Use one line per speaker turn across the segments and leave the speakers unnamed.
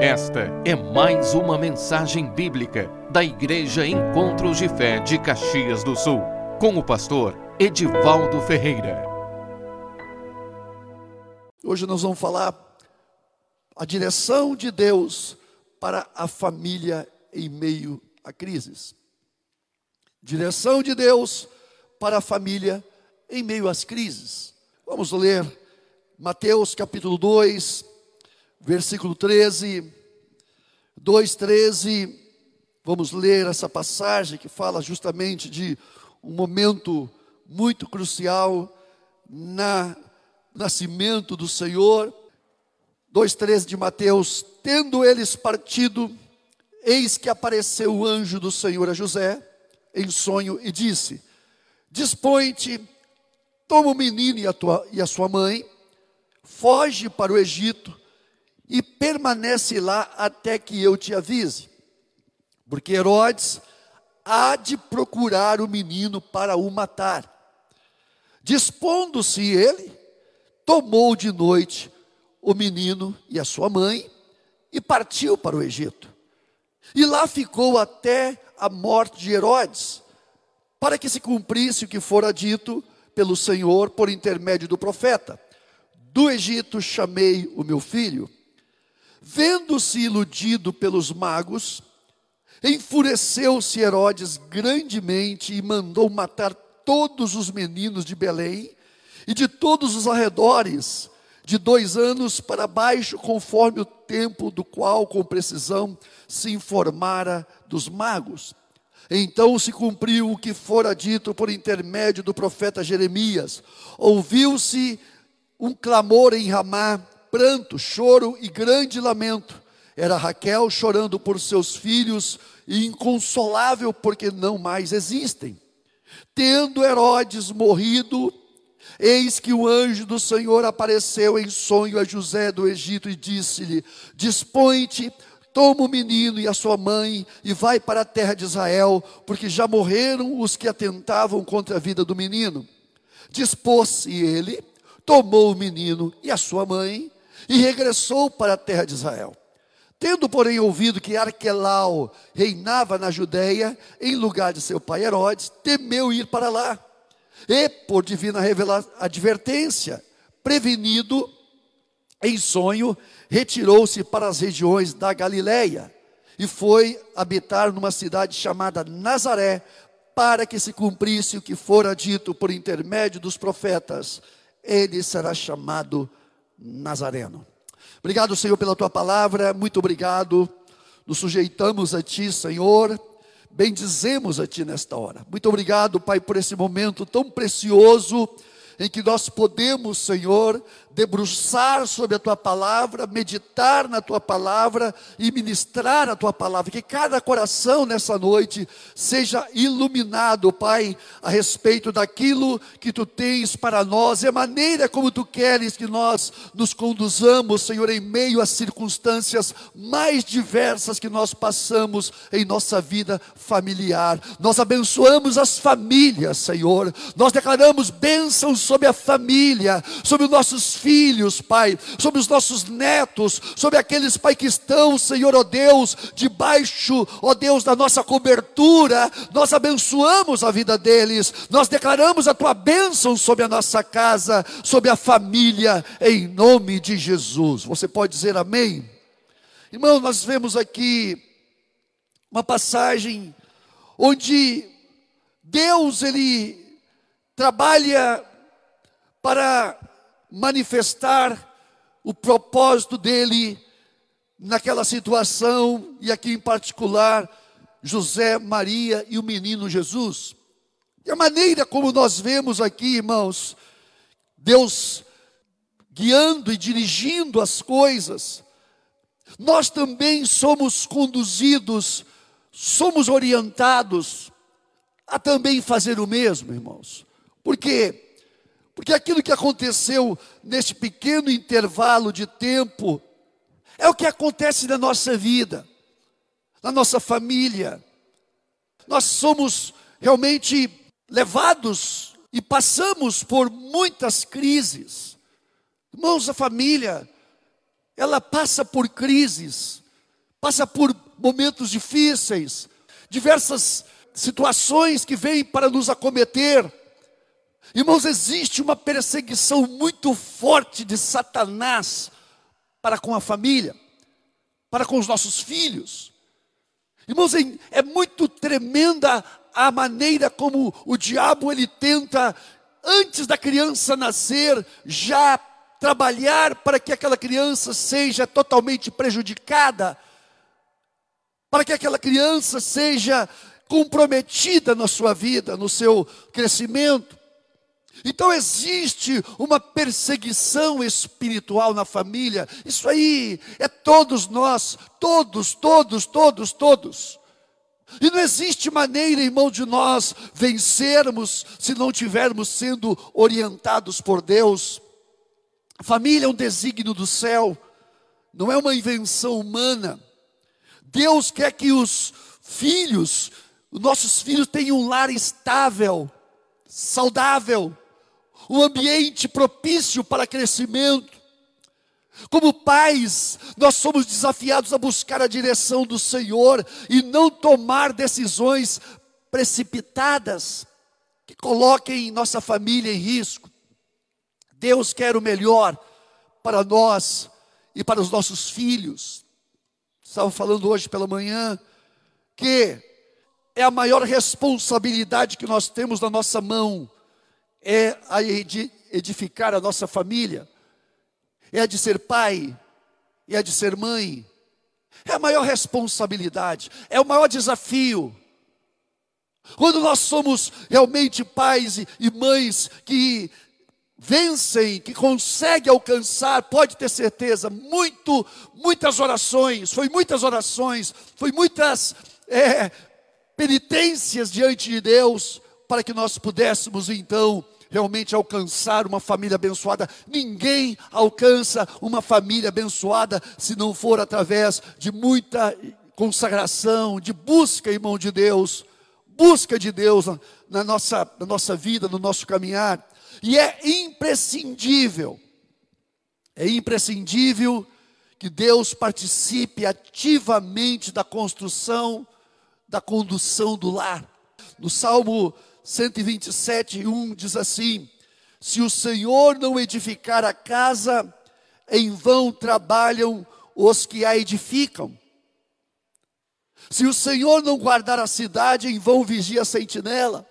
Esta é mais uma mensagem bíblica da Igreja Encontros de Fé de Caxias do Sul, com o pastor Edivaldo Ferreira.
Hoje nós vamos falar a direção de Deus para a família em meio a crises. Direção de Deus para a família em meio às crises. Vamos ler Mateus capítulo 2, versículo 13, 2, 13. Vamos ler essa passagem que fala justamente de um momento muito crucial na nascimento do Senhor. 2,13 de Mateus, tendo eles partido, eis que apareceu o anjo do Senhor a José, em sonho, e disse: Dispõe-te, toma o menino e a, tua, e a sua mãe, foge para o Egito, e permanece lá até que eu te avise. Porque Herodes há de procurar o menino para o matar. Dispondo-se ele, tomou de noite o menino e a sua mãe e partiu para o Egito. E lá ficou até a morte de Herodes, para que se cumprisse o que fora dito pelo Senhor por intermédio do profeta: Do Egito chamei o meu filho. Vendo-se iludido pelos magos, enfureceu-se Herodes grandemente e mandou matar todos os meninos de Belém e de todos os arredores, de dois anos para baixo, conforme o tempo do qual, com precisão, se informara dos magos. Então se cumpriu o que fora dito por intermédio do profeta Jeremias. Ouviu-se um clamor em Ramá, pranto, choro e grande lamento. Era Raquel chorando por seus filhos e inconsolável porque não mais existem. Tendo Herodes morrido, eis que o anjo do Senhor apareceu em sonho a José do Egito e disse-lhe: Dispõe-te, toma o menino e a sua mãe e vai para a terra de Israel, porque já morreram os que atentavam contra a vida do menino. Dispôs-se ele, tomou o menino e a sua mãe e regressou para a terra de Israel. Tendo, porém, ouvido que Arquelau reinava na Judéia, em lugar de seu pai Herodes, temeu ir para lá. E, por divina advertência, prevenido em sonho, retirou-se para as regiões da Galiléia e foi habitar numa cidade chamada Nazaré, para que se cumprisse o que fora dito por intermédio dos profetas: ele será chamado Nazareno. Obrigado, Senhor, pela tua palavra, muito obrigado. Nos sujeitamos a ti, Senhor, bendizemos a ti nesta hora. Muito obrigado, Pai, por esse momento tão precioso em que nós podemos, Senhor, debruçar sobre a tua palavra, meditar na tua palavra e ministrar a tua palavra. Que cada coração nessa noite seja iluminado, Pai, a respeito daquilo que tu tens para nós e a maneira como tu queres que nós nos conduzamos, Senhor, em meio às circunstâncias mais diversas que nós passamos em nossa vida familiar. Nós abençoamos as famílias, Senhor. Nós declaramos bênçãos sobre a família, sobre os nossos filhos, Pai, sobre os nossos netos, sobre aqueles, Pai, que estão, Senhor, ó Deus, debaixo, ó Deus, da nossa cobertura. Nós abençoamos a vida deles, nós declaramos a tua bênção sobre a nossa casa, sobre a família, em nome de Jesus. Você pode dizer amém? Irmão, nós vemos aqui uma passagem onde Deus ele trabalha para manifestar o propósito dele naquela situação, e aqui em particular, José, Maria e o menino Jesus. E a maneira como nós vemos aqui, irmãos, Deus guiando e dirigindo as coisas, nós também somos conduzidos, somos orientados a também fazer o mesmo, irmãos. Por quê? Porque aquilo que aconteceu neste pequeno intervalo de tempo é o que acontece na nossa vida, na nossa família. Nós somos realmente levados e passamos por muitas crises. Irmãos, a família, ela passa por crises. passa por momentos difíceis, diversas situações que vêm para nos acometer. Irmãos, existe uma perseguição muito forte de Satanás para com a família, para com os nossos filhos. Irmãos, é muito tremenda a maneira como o diabo ele tenta antes da criança nascer já trabalhar para que aquela criança seja totalmente prejudicada, para que aquela criança seja comprometida na sua vida, no seu crescimento. Então existe uma perseguição espiritual na família. Isso aí é todos nós, todos, todos, todos, todos. E não existe maneira, irmão, de nós vencermos se não tivermos sendo orientados por Deus. A família é um desígnio do céu, não é uma invenção humana. Deus quer que os filhos, os nossos filhos tenham um lar estável, saudável, um ambiente propício para crescimento. Como pais, nós somos desafiados a buscar a direção do Senhor e não tomar decisões precipitadas que coloquem nossa família em risco. Deus quer o melhor para nós e para os nossos filhos. Estava falando hoje pela manhã que é a maior responsabilidade que nós temos na nossa mão é a edificar a nossa família é a de ser pai, é a de ser mãe. É a maior responsabilidade, é o maior desafio. Quando nós somos realmente pais e, e mães que vencem, que conseguem alcançar, pode ter certeza, muito, muitas orações, foi muitas orações, foi muitas é, penitências diante de Deus, para que nós pudéssemos então realmente alcançar uma família abençoada. Ninguém alcança uma família abençoada se não for através de muita consagração, de busca, irmão de Deus, busca de Deus na nossa, na nossa vida, no nosso caminhar. E é imprescindível, é imprescindível que Deus participe ativamente da construção, da condução do lar. No Salmo 127, 1 diz assim: Se o Senhor não edificar a casa, em vão trabalham os que a edificam. Se o Senhor não guardar a cidade, em vão vigia a sentinela.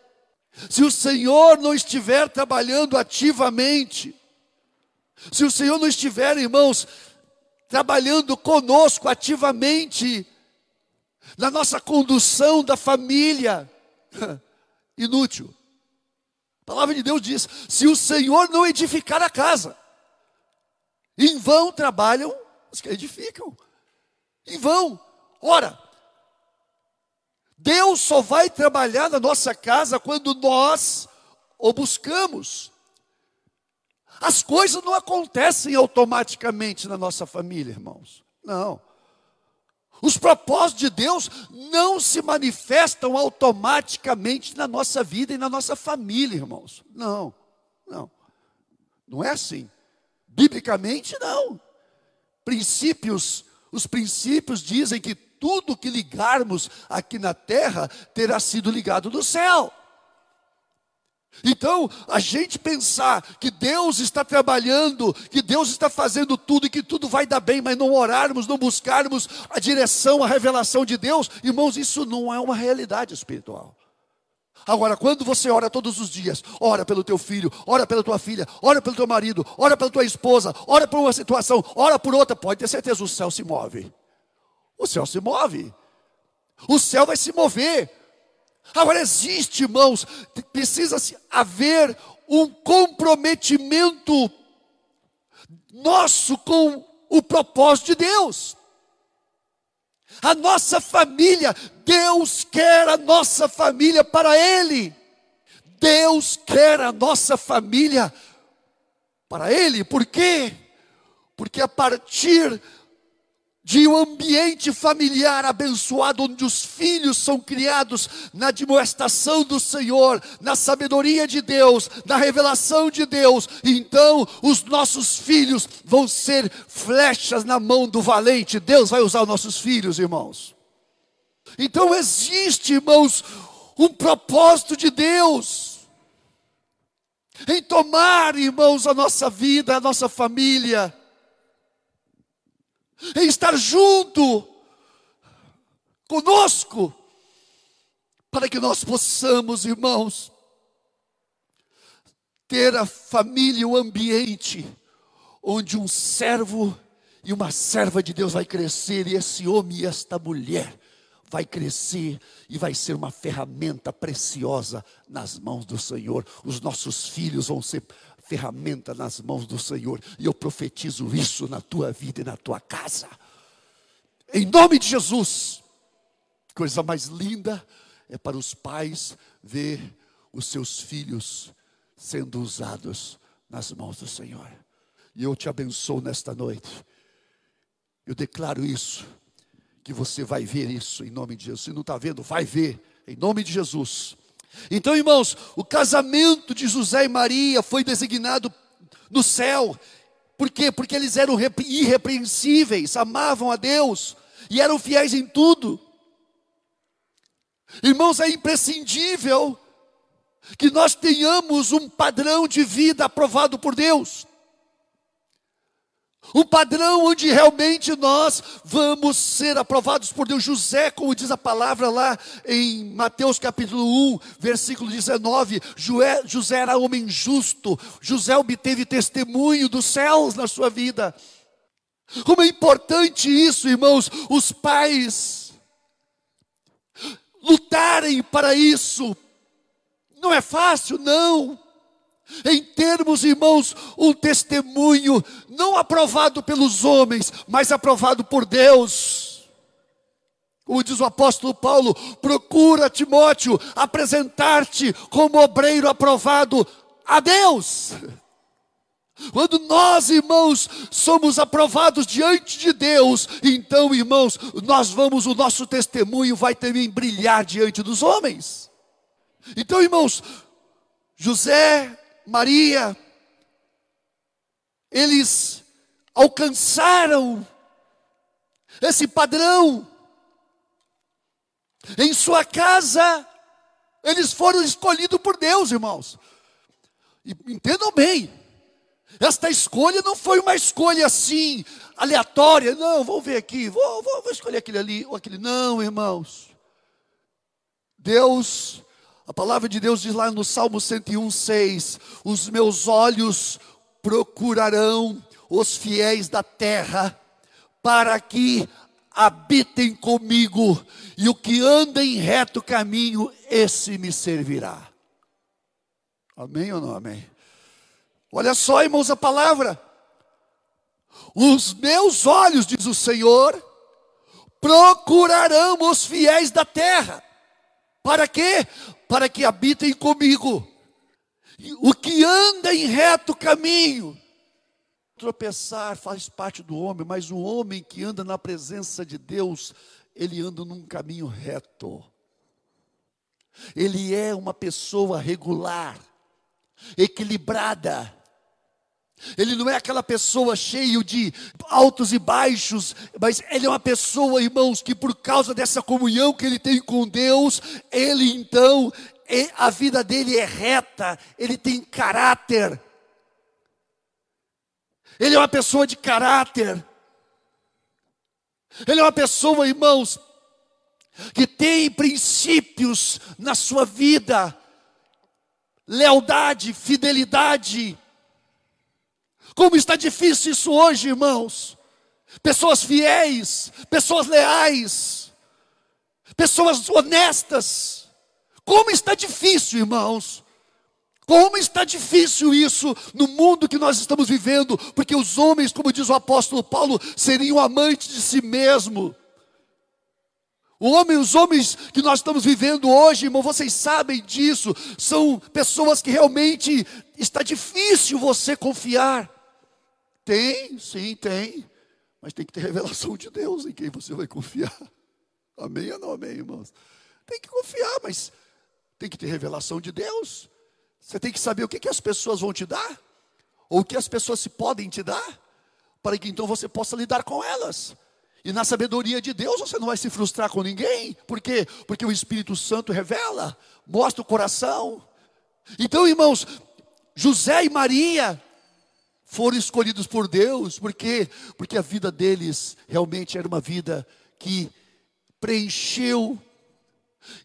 Se o Senhor não estiver trabalhando ativamente, se o Senhor não estiver, irmãos, trabalhando conosco ativamente, na nossa condução da família, inútil. A palavra de Deus diz: se o Senhor não edificar a casa, em vão trabalham os que edificam. Em vão. Ora, Deus só vai trabalhar na nossa casa quando nós o buscamos. As coisas não acontecem automaticamente na nossa família, irmãos. Não. Os propósitos de Deus não se manifestam automaticamente na nossa vida e na nossa família, irmãos. Não, não. Não é assim. Biblicamente, não. Princípios, os princípios dizem que tudo que ligarmos aqui na terra terá sido ligado no céu. Então, a gente pensar que Deus está trabalhando, que Deus está fazendo tudo e que tudo vai dar bem, mas não orarmos, não buscarmos a direção, a revelação de Deus, irmãos, isso não é uma realidade espiritual. Agora, quando você ora todos os dias, ora pelo teu filho, ora pela tua filha, ora pelo teu marido, ora pela tua esposa, ora por uma situação, ora por outra, pode ter certeza, o céu se move. O céu se move. O céu vai se mover. Agora existe, irmãos, precisa haver um comprometimento nosso com o propósito de Deus. A nossa família, Deus quer a nossa família para Ele. Deus quer a nossa família para Ele, por quê? Porque a partir de um ambiente familiar abençoado, onde os filhos são criados na admoestação do Senhor, na sabedoria de Deus, na revelação de Deus, então os nossos filhos vão ser flechas na mão do valente. Deus vai usar os nossos filhos, irmãos. Então existe, irmãos, um propósito de Deus em tomar, irmãos, a nossa vida, a nossa família em estar junto conosco, para que nós possamos, irmãos, ter a família, o ambiente, onde um servo e uma serva de Deus vai crescer, e esse homem e esta mulher vai crescer e vai ser uma ferramenta preciosa nas mãos do Senhor. Os nossos filhos vão ser ferramenta nas mãos do Senhor. E eu profetizo isso na tua vida e na tua casa. Em nome de Jesus. Coisa mais linda é para os pais ver os seus filhos sendo usados nas mãos do Senhor. E eu te abençoo nesta noite. Eu declaro isso, que você vai ver isso em nome de Jesus. Se não está vendo, vai ver, em nome de Jesus. Então, irmãos, o casamento de José e Maria foi designado no céu. Por quê? Porque eles eram irrepreensíveis, amavam a Deus e eram fiéis em tudo. Irmãos, é imprescindível que nós tenhamos um padrão de vida aprovado por Deus. Um padrão onde realmente nós vamos ser aprovados por Deus. José, como diz a palavra lá em Mateus capítulo 1, versículo 19, José era homem justo, José obteve testemunho dos céus na sua vida. Como é importante isso, irmãos, os pais lutarem para isso. Não é fácil, não em termos, irmãos, um testemunho não aprovado pelos homens, mas aprovado por Deus. Como diz o apóstolo Paulo, procura Timóteo apresentar-te como obreiro aprovado a Deus. Quando nós, irmãos, somos aprovados diante de Deus, então, irmãos, nós vamos, o nosso testemunho vai também brilhar diante dos homens. Então, irmãos, José Maria, eles alcançaram esse padrão. Em sua casa, eles foram escolhidos por Deus, irmãos. E entendam bem, esta escolha não foi uma escolha assim, aleatória. Não, vou ver aqui, vou, vou, vou escolher aquele ali ou aquele. Não, irmãos. Deus a palavra de Deus diz lá no Salmo 101, 6: Os meus olhos procurarão os fiéis da terra, para que habitem comigo, e o que anda em reto caminho, esse me servirá. Amém ou não amém? Olha só, irmãos, a palavra. Os meus olhos, diz o Senhor, procurarão os fiéis da terra. Para quê? Para que habitem comigo. O que anda em reto caminho. Tropeçar faz parte do homem, mas o homem que anda na presença de Deus, ele anda num caminho reto. Ele é uma pessoa regular, equilibrada. Ele não é aquela pessoa cheio de altos e baixos, mas ele é uma pessoa, irmãos, que por causa dessa comunhão que ele tem com Deus, ele então, a vida dele é reta, ele tem caráter. Ele é uma pessoa de caráter. Ele é uma pessoa, irmãos, que tem princípios na sua vida, lealdade, fidelidade, como está difícil isso hoje, irmãos. Pessoas fiéis, pessoas leais, pessoas honestas. Como está difícil, irmãos. Como está difícil isso no mundo que nós estamos vivendo, porque os homens, como diz o apóstolo Paulo, seriam amantes de si mesmo. O homem, os homens que nós estamos vivendo hoje, irmão, vocês sabem disso, são pessoas que realmente está difícil você confiar. Tem, sim, tem. Mas tem que ter revelação de Deus em quem você vai confiar. Amém ou não amém, irmãos? Tem que confiar, mas tem que ter revelação de Deus. Você tem que saber o que, que as pessoas vão te dar, ou o que as pessoas se podem te dar, para que então você possa lidar com elas. E na sabedoria de Deus você não vai se frustrar com ninguém. Por quê? Porque o Espírito Santo revela, mostra o coração. Então, irmãos, José e Maria foram escolhidos por Deus, porque porque a vida deles realmente era uma vida que preencheu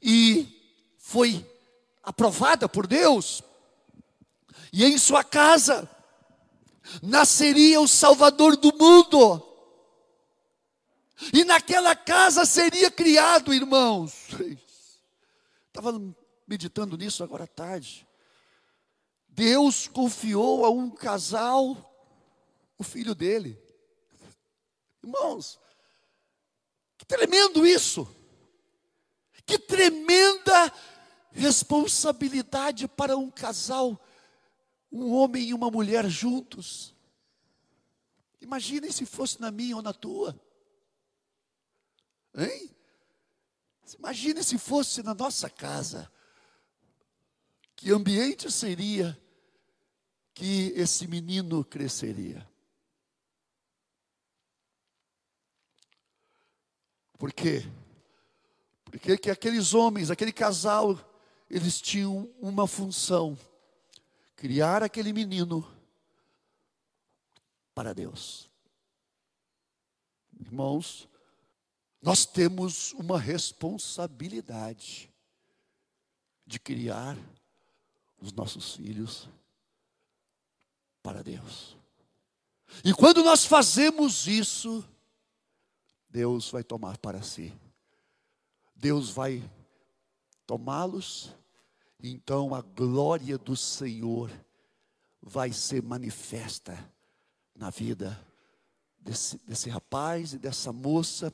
e foi aprovada por Deus. E em sua casa nasceria o Salvador do mundo. E naquela casa seria criado, irmãos. Estava meditando nisso agora à tarde. Deus confiou a um casal o filho dele. Irmãos, que tremendo isso! Que tremenda responsabilidade para um casal, um homem e uma mulher juntos. Imaginem se fosse na minha ou na tua. Hein? Imagine se fosse na nossa casa. Que ambiente seria que esse menino cresceria? Por quê? Porque que aqueles homens, aquele casal, eles tinham uma função: criar aquele menino para Deus. Irmãos, nós temos uma responsabilidade de criar os nossos filhos para Deus. E quando nós fazemos isso, Deus vai tomar para si. Deus vai tomá-los, então a glória do Senhor vai ser manifesta na vida desse, desse rapaz e dessa moça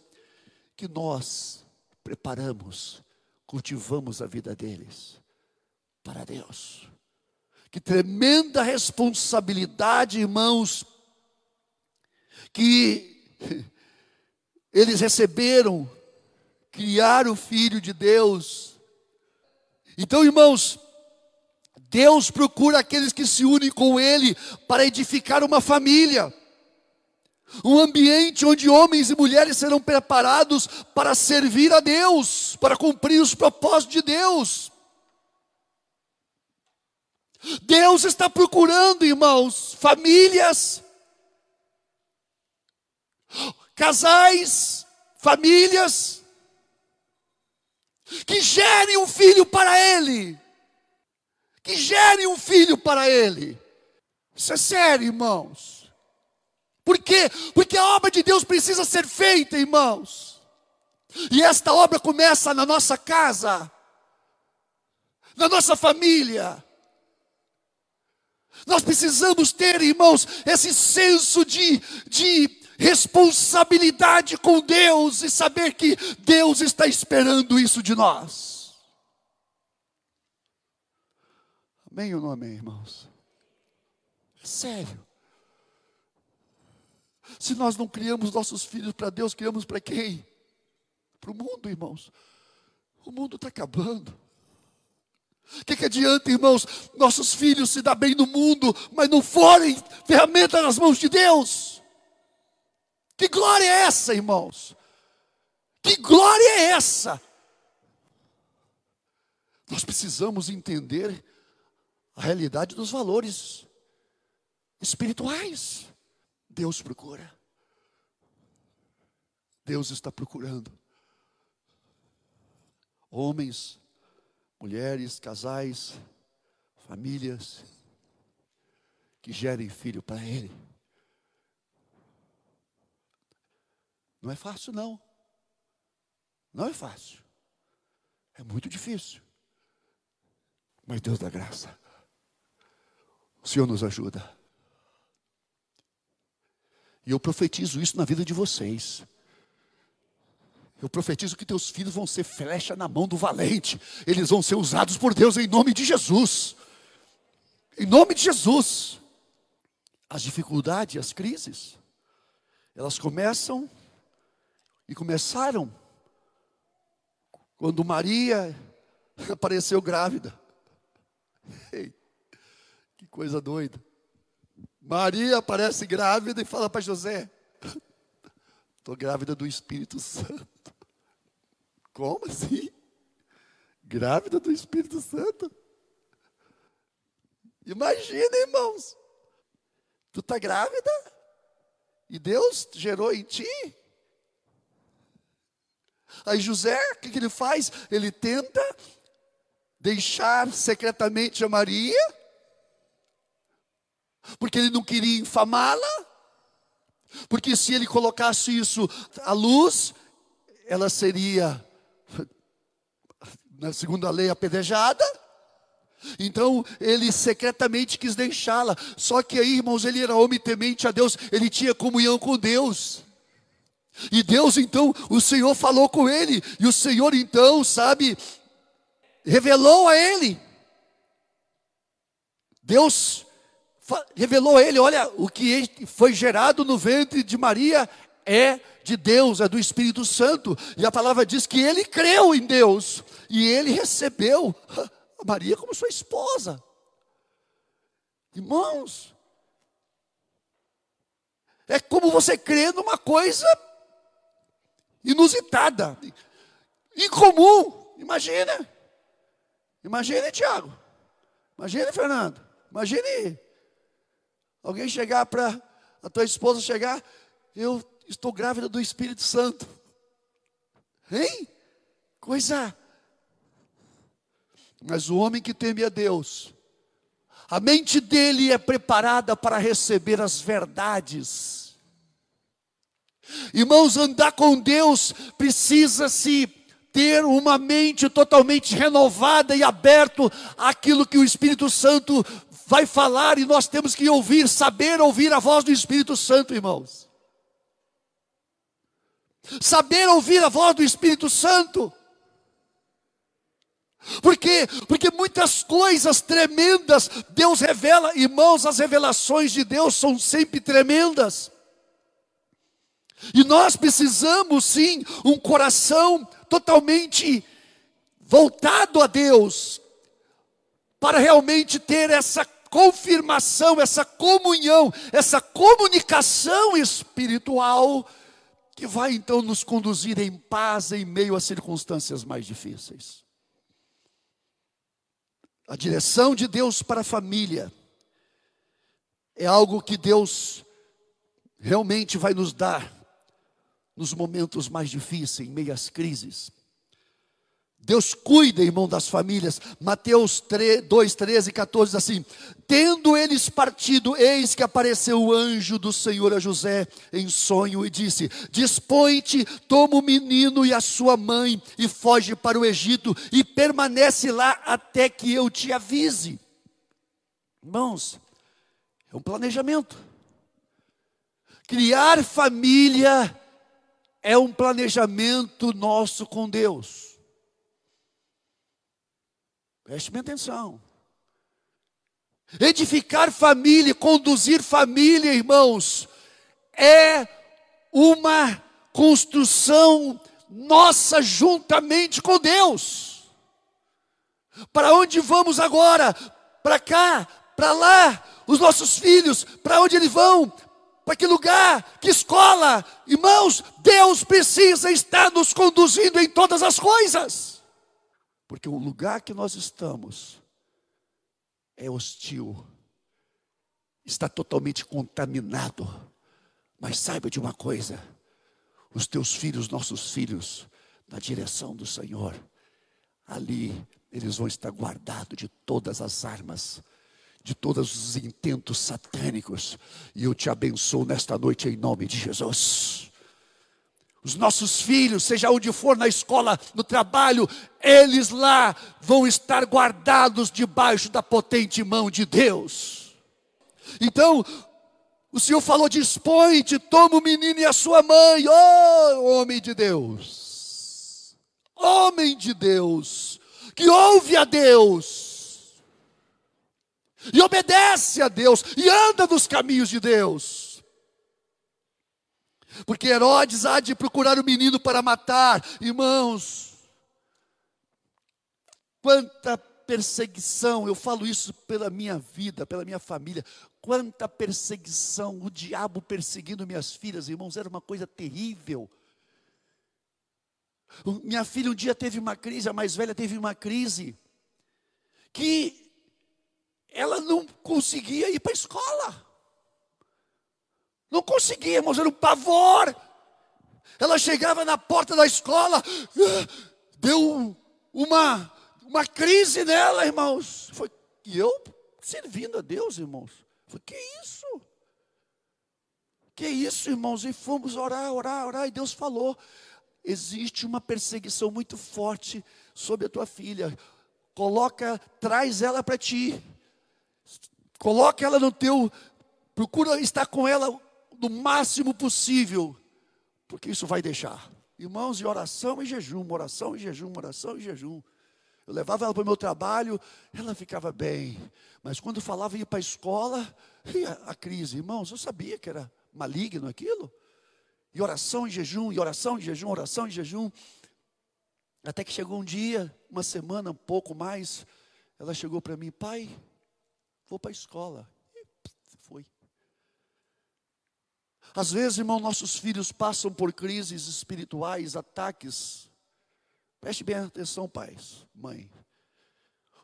que nós preparamos, cultivamos a vida deles para Deus. Que tremenda responsabilidade, irmãos, que eles receberam, criar o Filho de Deus. Então, irmãos, Deus procura aqueles que se unem com Ele para edificar uma família um ambiente onde homens e mulheres serão preparados para servir a Deus, para cumprir os propósitos de Deus. Deus está procurando, irmãos, famílias, casais, famílias, que gerem um filho para Ele, que gerem um filho para Ele. Isso é sério, irmãos. Por quê? Porque a obra de Deus precisa ser feita, irmãos. E esta obra começa na nossa casa, na nossa família. Nós precisamos ter, irmãos, esse senso de, de responsabilidade com Deus e saber que Deus está esperando isso de nós. Amém ou não amém, irmãos? É sério. Se nós não criamos nossos filhos para Deus, criamos para quem? Para o mundo, irmãos. O mundo está acabando. O que, que adianta, irmãos, nossos filhos se dar bem no mundo, mas não forem ferramenta nas mãos de Deus? Que glória é essa, irmãos? Que glória é essa? Nós precisamos entender a realidade dos valores espirituais. Deus procura. Deus está procurando. Homens, mulheres, casais, famílias que gerem filho para Ele. Não é fácil, não. Não é fácil. É muito difícil. Mas Deus dá graça. O Senhor nos ajuda. E eu profetizo isso na vida de vocês. Eu profetizo que teus filhos vão ser flecha na mão do valente. Eles vão ser usados por Deus em nome de Jesus. Em nome de Jesus. As dificuldades, as crises, Elas começam e começaram quando Maria apareceu grávida. Ei, que coisa doida. Maria aparece grávida e fala para José: Estou grávida do Espírito Santo. Como assim? Grávida do Espírito Santo? Imagina, irmãos. Tu está grávida? E Deus gerou em ti? Aí José, o que, que ele faz? Ele tenta deixar secretamente a Maria, porque ele não queria infamá-la, porque se ele colocasse isso à luz, ela seria, na segunda lei, apedrejada. Então ele secretamente quis deixá-la. Só que aí, irmãos, ele era homem temente a Deus, ele tinha comunhão com Deus. E Deus então, o Senhor falou com ele, e o Senhor então, sabe, revelou a ele. Deus revelou a ele: olha, o que foi gerado no ventre de Maria é de Deus, é do Espírito Santo. E a palavra diz que ele creu em Deus e ele recebeu a Maria como sua esposa. Irmãos, é como você crê numa coisa inusitada, incomum. Imagina. Imagine, Tiago. Imagine, Fernando. Imagine alguém chegar para a tua esposa chegar, eu estou grávida do Espírito Santo. Hein? Coisa. Mas o homem que teme a Deus, a mente dele é preparada para receber as verdades. Irmãos, andar com Deus precisa se ter uma mente totalmente renovada e aberto àquilo que o Espírito Santo vai falar e nós temos que ouvir, saber ouvir a voz do Espírito Santo, irmãos. Saber ouvir a voz do Espírito Santo. Por quê? Porque muitas coisas tremendas Deus revela, irmãos, as revelações de Deus são sempre tremendas. E nós precisamos sim um coração totalmente voltado a Deus, para realmente ter essa confirmação, essa comunhão, essa comunicação espiritual, que vai então nos conduzir em paz em meio às circunstâncias mais difíceis. A direção de Deus para a família é algo que Deus realmente vai nos dar nos momentos mais difíceis, em meio às crises. Deus cuida, irmão, das famílias. Mateus 3, 2, 13 e 14 assim: Tendo eles partido, eis que apareceu o anjo do Senhor a José em sonho e disse: Dispõe-te, toma o menino e a sua mãe e foge para o Egito e permanece lá até que eu te avise. Irmãos, é um planejamento. Criar família é um planejamento nosso com Deus. Preste minha atenção. Edificar família, conduzir família, irmãos, é uma construção nossa juntamente com Deus. Para onde vamos agora? Para cá, para lá, os nossos filhos, para onde eles vão? para que lugar, que escola. Irmãos, Deus precisa estar nos conduzindo em todas as coisas. Porque o lugar que nós estamos é hostil, está totalmente contaminado. Mas saiba de uma coisa: os teus filhos, nossos filhos, na direção do Senhor, ali eles vão estar guardados de todas as armas de todos os intentos satânicos. E eu te abençoo nesta noite em nome de Jesus. Os nossos filhos, seja onde for, na escola, no trabalho, eles lá vão estar guardados debaixo da potente mão de Deus. Então, o Senhor falou: dispõe-te, toma o menino e a sua mãe, oh homem de Deus, homem de Deus, que ouve a Deus e obedece a Deus, e anda nos caminhos de Deus. Porque Herodes há de procurar o menino para matar. Irmãos, quanta perseguição, eu falo isso pela minha vida, pela minha família. Quanta perseguição, o diabo perseguindo minhas filhas, irmãos, era uma coisa terrível. Minha filha um dia teve uma crise, a mais velha teve uma crise, que ela não conseguia ir para a escola. Não conseguia, irmãos, era um pavor. Ela chegava na porta da escola, deu uma, uma crise nela, irmãos. Foi, e eu servindo a Deus, irmãos. Foi, que isso? Que isso, irmãos? E fomos orar, orar, orar, e Deus falou: existe uma perseguição muito forte sobre a tua filha. Coloca, traz ela para ti. Coloca ela no teu, procura estar com ela do máximo possível, porque isso vai deixar. Irmãos, de oração e jejum, oração e jejum, oração e jejum. Eu levava ela para o meu trabalho, ela ficava bem. Mas quando falava ir para a escola, a, a crise. Irmãos, eu sabia que era maligno aquilo. E oração e jejum, e oração e jejum, oração e jejum. Até que chegou um dia, uma semana, um pouco mais, ela chegou para mim, pai, vou para a escola. Às vezes, irmão, nossos filhos passam por crises espirituais, ataques. Preste bem atenção, pais, mãe.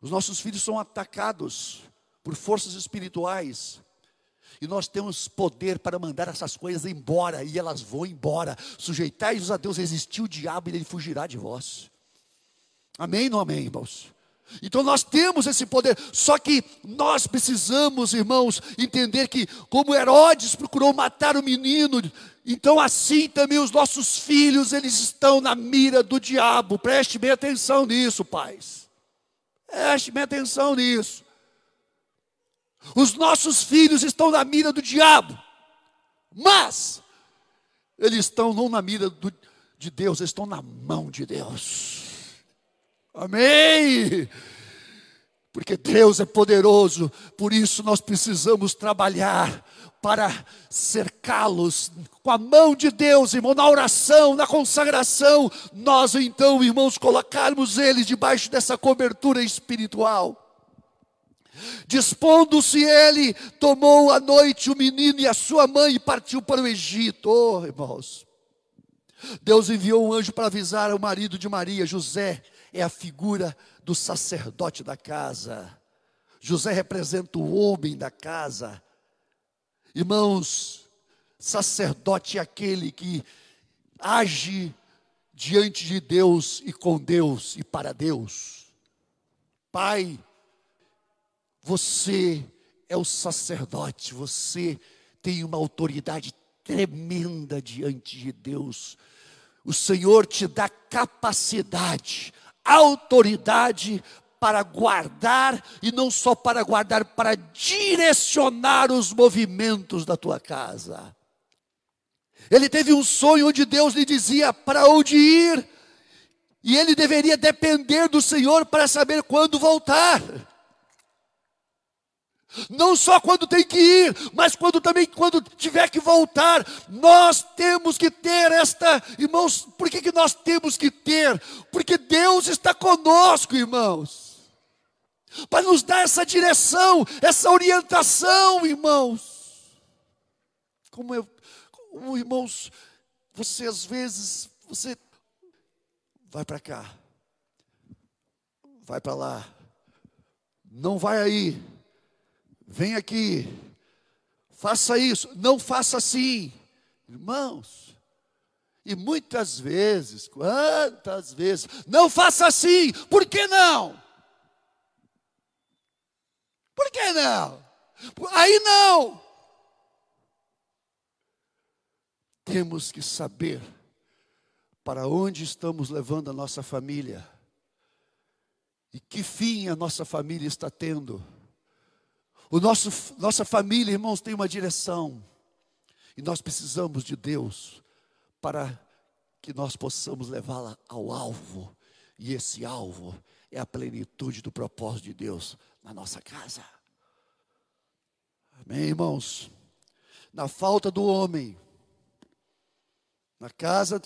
Os nossos filhos são atacados por forças espirituais. E nós temos poder para mandar essas coisas embora, e elas vão embora. Sujeitai-vos a Deus, resistiu o diabo e ele fugirá de vós. Amém ou não amém, irmãos? Então nós temos esse poder, só que nós precisamos, irmãos, entender que, como Herodes procurou matar o menino, então assim também os nossos filhos, eles estão na mira do diabo. Preste bem atenção nisso, pais. Preste bem atenção nisso. Os nossos filhos estão na mira do diabo, mas eles estão não na mira do, de Deus, eles estão na mão de Deus. Amém. Porque Deus é poderoso, por isso nós precisamos trabalhar para cercá-los com a mão de Deus, irmão, na oração, na consagração, nós então, irmãos, colocarmos eles debaixo dessa cobertura espiritual. Dispondo-se ele, tomou à noite o menino e a sua mãe e partiu para o Egito. Oh, irmãos. Deus enviou um anjo para avisar o marido de Maria, José, é a figura do sacerdote da casa. José representa o homem da casa. Irmãos, sacerdote é aquele que age diante de Deus e com Deus e para Deus. Pai, você é o sacerdote, você tem uma autoridade tremenda diante de Deus. O Senhor te dá capacidade autoridade para guardar, e não só para guardar, para direcionar os movimentos da tua casa. Ele teve um sonho onde Deus lhe dizia para onde ir, e ele deveria depender do Senhor para saber quando voltar. Não só quando tem que ir, mas quando também quando tiver que voltar. Nós temos que ter esta, irmãos, por que, que nós temos que ter? Porque Deus está conosco, irmãos. Para nos dar essa direção, essa orientação, irmãos. Como eu, como, irmãos, você às vezes, você vai para cá, vai para lá, não vai aí vem aqui, faça isso, não faça assim. Irmãos, e muitas vezes, quantas vezes, não faça assim, por que não? Por que não? Aí não. Temos que saber para onde estamos levando a nossa família e que fim a nossa família está tendo. O nosso, nossa família, irmãos, tem uma direção. E nós precisamos de Deus para que nós possamos levá-la ao alvo. E esse alvo é a plenitude do propósito de Deus na nossa casa. Amém, irmãos? Na falta do homem, Uma casa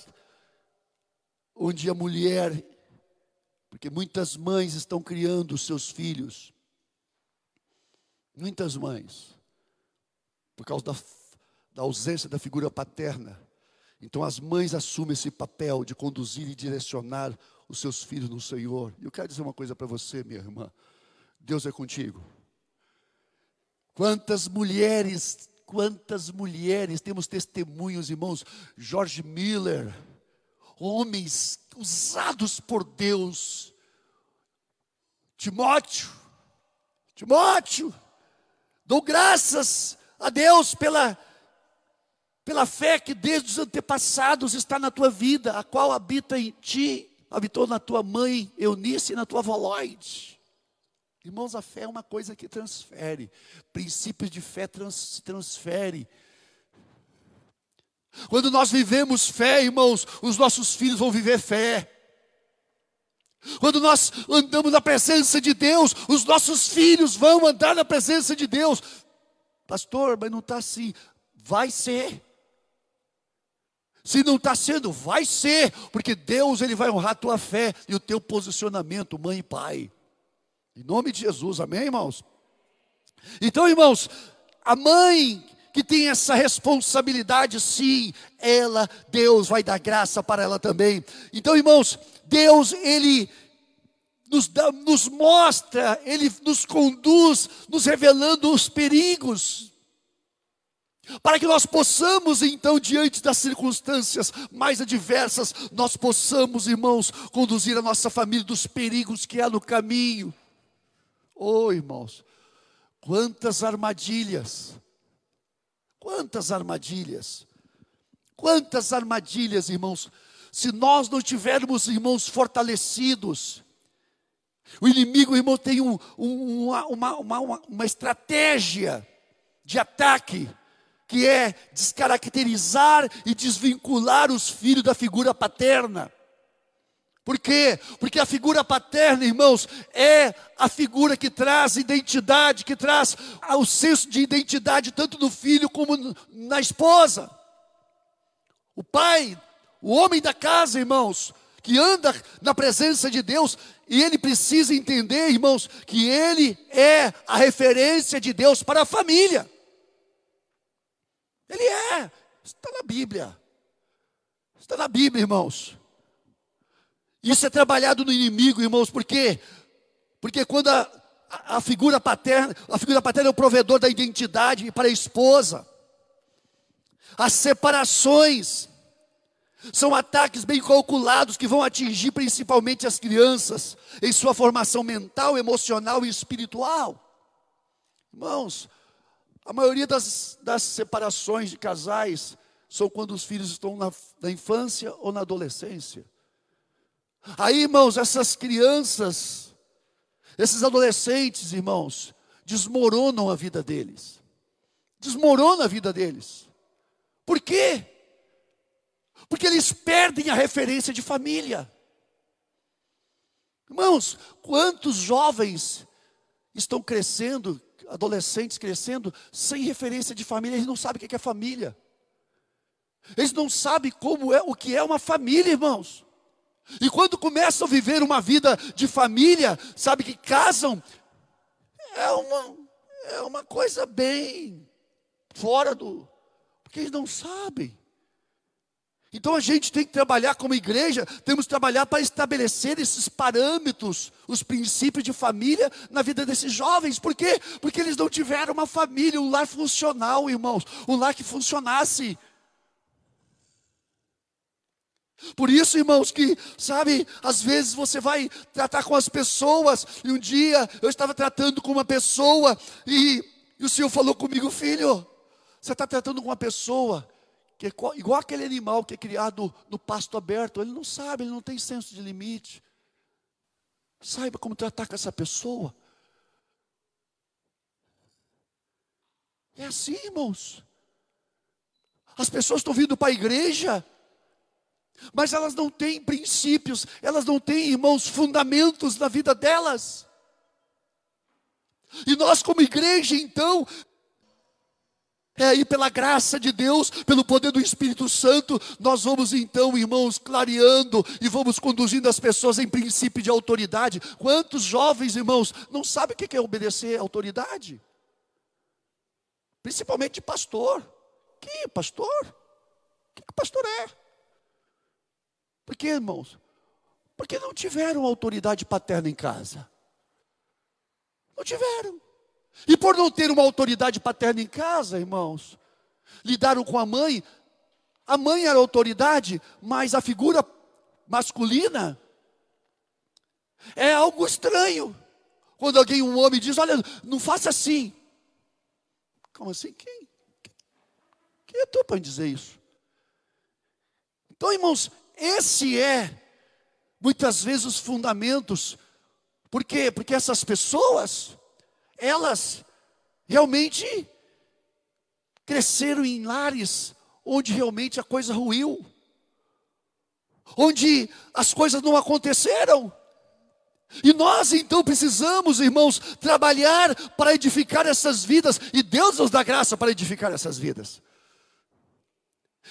onde a mulher, porque muitas mães estão criando os seus filhos, muitas mães, por causa da, da ausência da figura paterna. Então as mães assumem esse papel de conduzir e direcionar os seus filhos no Senhor. E eu quero dizer uma coisa para você, minha irmã. Deus é contigo. Quantas mulheres, quantas mulheres, temos testemunhos, irmãos, George Miller, homens usados por Deus, Timóteo, Timóteo, dou graças a Deus pela, pela fé que desde os antepassados está na tua vida, a qual habita em ti, habitou na tua mãe Eunice e na tua Lloyd. Irmãos, a fé é uma coisa que transfere. Princípios de fé trans, se transfere. Quando nós vivemos fé, irmãos, os nossos filhos vão viver fé. Quando nós andamos na presença de Deus, os nossos filhos vão andar na presença de Deus. Pastor, mas não está assim. Vai ser. Se não está sendo, vai ser, porque Deus ele vai honrar a tua fé e o teu posicionamento, mãe e pai. Em nome de Jesus, amém, irmãos? Então, irmãos, a mãe que tem essa responsabilidade, sim, ela, Deus vai dar graça para ela também. Então, irmãos, Deus, Ele nos, dá, nos mostra, Ele nos conduz, nos revelando os perigos, para que nós possamos, então, diante das circunstâncias mais adversas, nós possamos, irmãos, conduzir a nossa família dos perigos que há no caminho. Oh, irmãos, quantas armadilhas, quantas armadilhas, quantas armadilhas, irmãos, se nós não tivermos, irmãos, fortalecidos, o inimigo, irmão, tem um, um, uma, uma, uma, uma estratégia de ataque, que é descaracterizar e desvincular os filhos da figura paterna. Por quê? Porque a figura paterna, irmãos, é a figura que traz identidade, que traz o senso de identidade tanto no filho como na esposa. O pai, o homem da casa, irmãos, que anda na presença de Deus, e ele precisa entender, irmãos, que ele é a referência de Deus para a família. Ele é, está na Bíblia. Está na Bíblia, irmãos. Isso é trabalhado no inimigo, irmãos, por quê? Porque quando a, a, a figura paterna, a figura paterna é o provedor da identidade para a esposa. As separações são ataques bem calculados que vão atingir principalmente as crianças em sua formação mental, emocional e espiritual. Irmãos, a maioria das, das separações de casais são quando os filhos estão na, na infância ou na adolescência. Aí, irmãos, essas crianças, esses adolescentes, irmãos, desmoronam a vida deles. Desmorona a vida deles. Por quê? Porque eles perdem a referência de família. Irmãos, quantos jovens estão crescendo, adolescentes crescendo, sem referência de família, eles não sabem o que é família. Eles não sabem como é o que é uma família, irmãos. E quando começam a viver uma vida de família, sabe que casam, é uma, é uma coisa bem fora do. Porque eles não sabem. Então a gente tem que trabalhar como igreja, temos que trabalhar para estabelecer esses parâmetros, os princípios de família na vida desses jovens. Por quê? Porque eles não tiveram uma família, um lar funcional, irmãos, um lar que funcionasse. Por isso, irmãos, que, sabe, às vezes você vai tratar com as pessoas, e um dia eu estava tratando com uma pessoa, e, e o Senhor falou comigo, filho, você está tratando com uma pessoa, que é igual aquele animal que é criado no pasto aberto, ele não sabe, ele não tem senso de limite. Saiba como tratar com essa pessoa. É assim, irmãos. As pessoas estão vindo para a igreja, mas elas não têm princípios, elas não têm, irmãos, fundamentos na vida delas. E nós, como igreja, então, É aí pela graça de Deus, pelo poder do Espírito Santo, nós vamos então, irmãos, clareando e vamos conduzindo as pessoas em princípio de autoridade. Quantos jovens, irmãos, não sabem o que é obedecer autoridade? Principalmente de pastor. Que pastor? O que, que pastor é? Por que, irmãos? Porque não tiveram autoridade paterna em casa. Não tiveram. E por não ter uma autoridade paterna em casa, irmãos, lidaram com a mãe. A mãe era autoridade, mas a figura masculina é algo estranho. Quando alguém, um homem, diz: Olha, não faça assim. Como assim? Quem? Quem é tu para dizer isso? Então, irmãos, esse é muitas vezes os fundamentos. Por quê? Porque essas pessoas elas realmente cresceram em lares onde realmente a coisa ruiu, onde as coisas não aconteceram. E nós então precisamos, irmãos, trabalhar para edificar essas vidas, e Deus nos dá graça para edificar essas vidas.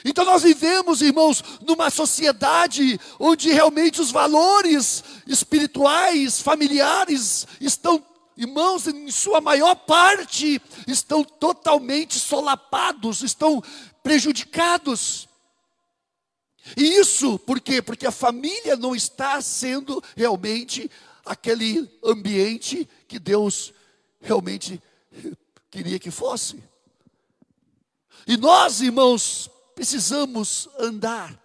Então nós vivemos, irmãos, numa sociedade onde realmente os valores espirituais, familiares estão irmãos, em sua maior parte, estão totalmente solapados, estão prejudicados. E isso por quê? Porque a família não está sendo realmente aquele ambiente que Deus realmente queria que fosse. E nós, irmãos, precisamos andar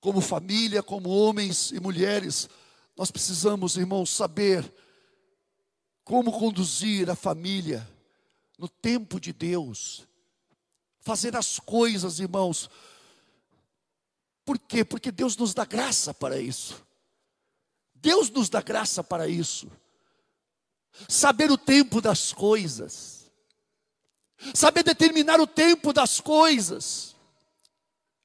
como família, como homens e mulheres nós precisamos, irmãos, saber como conduzir a família no tempo de Deus. Fazer as coisas, irmãos. Por quê? Porque Deus nos dá graça para isso. Deus nos dá graça para isso. Saber o tempo das coisas. Saber determinar o tempo das coisas.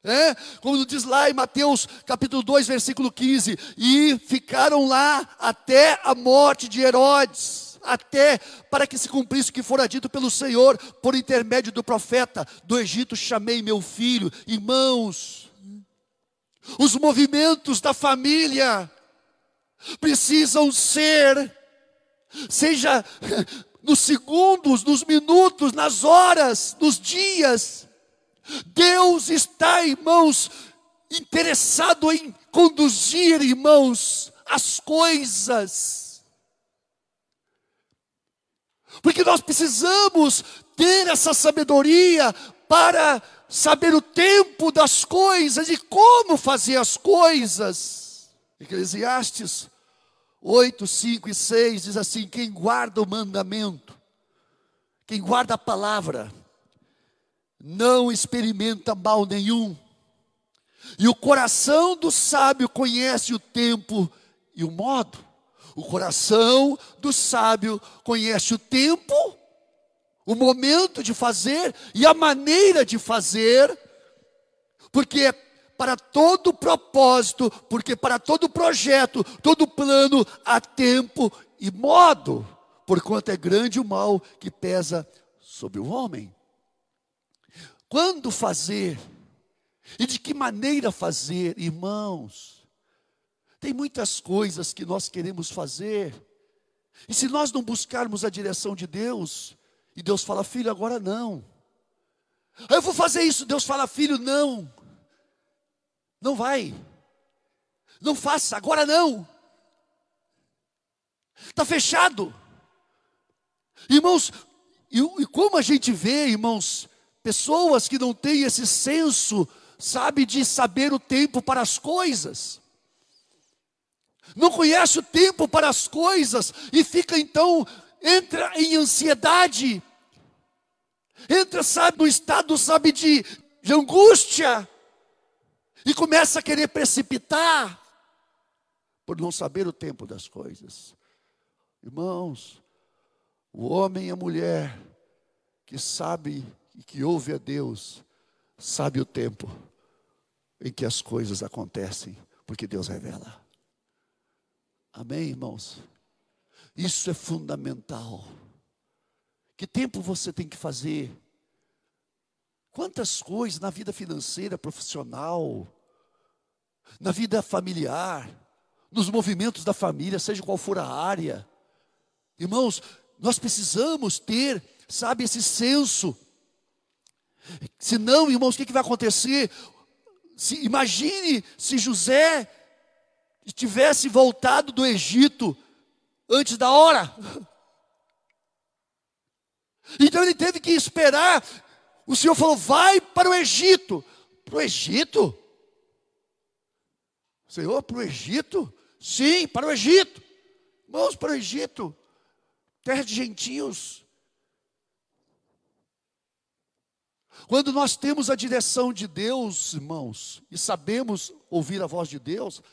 É, como diz lá em Mateus capítulo 2, versículo 15: E ficaram lá até a morte de Herodes, até para que se cumprisse o que fora dito pelo Senhor, por intermédio do profeta: Do Egito chamei meu filho, irmãos. Os movimentos da família precisam ser, seja nos segundos, nos minutos, nas horas, nos dias, Deus está, irmãos, interessado em conduzir, irmãos, as coisas. Porque nós precisamos ter essa sabedoria para saber o tempo das coisas e como fazer as coisas. Eclesiastes 8, 5 e 6 diz assim: quem guarda o mandamento, quem guarda a palavra, não experimenta mal nenhum. E o coração do sábio conhece o tempo e o modo. O coração do sábio conhece o tempo, o momento de fazer e a maneira de fazer, porque para todo propósito, porque para todo projeto, todo plano há tempo e modo, porquanto é grande o mal que pesa sobre o homem. Quando fazer? E de que maneira fazer, irmãos? Tem muitas coisas que nós queremos fazer, e se nós não buscarmos a direção de Deus, e Deus fala, filho, agora não. Eu vou fazer isso, Deus fala, filho, não. Não vai. Não faça, agora não. Está fechado. Irmãos, e, e como a gente vê, irmãos, Pessoas que não têm esse senso, sabe, de saber o tempo para as coisas. Não conhece o tempo para as coisas e fica então, entra em ansiedade. Entra, sabe, no estado, sabe, de, de angústia. E começa a querer precipitar por não saber o tempo das coisas. Irmãos, o homem e a mulher que sabe e que ouve a Deus, sabe o tempo em que as coisas acontecem, porque Deus revela. Amém, irmãos? Isso é fundamental. Que tempo você tem que fazer? Quantas coisas na vida financeira, profissional, na vida familiar, nos movimentos da família, seja qual for a área. Irmãos, nós precisamos ter, sabe, esse senso. Senão, irmãos, o que, que vai acontecer? Se, imagine se José tivesse voltado do Egito antes da hora. Então ele teve que esperar. O Senhor falou: vai para o Egito. Para o Egito? Senhor, para o Egito? Sim, para o Egito. Vamos para o Egito. Terra de gentios. Quando nós temos a direção de Deus, irmãos, e sabemos ouvir a voz de Deus,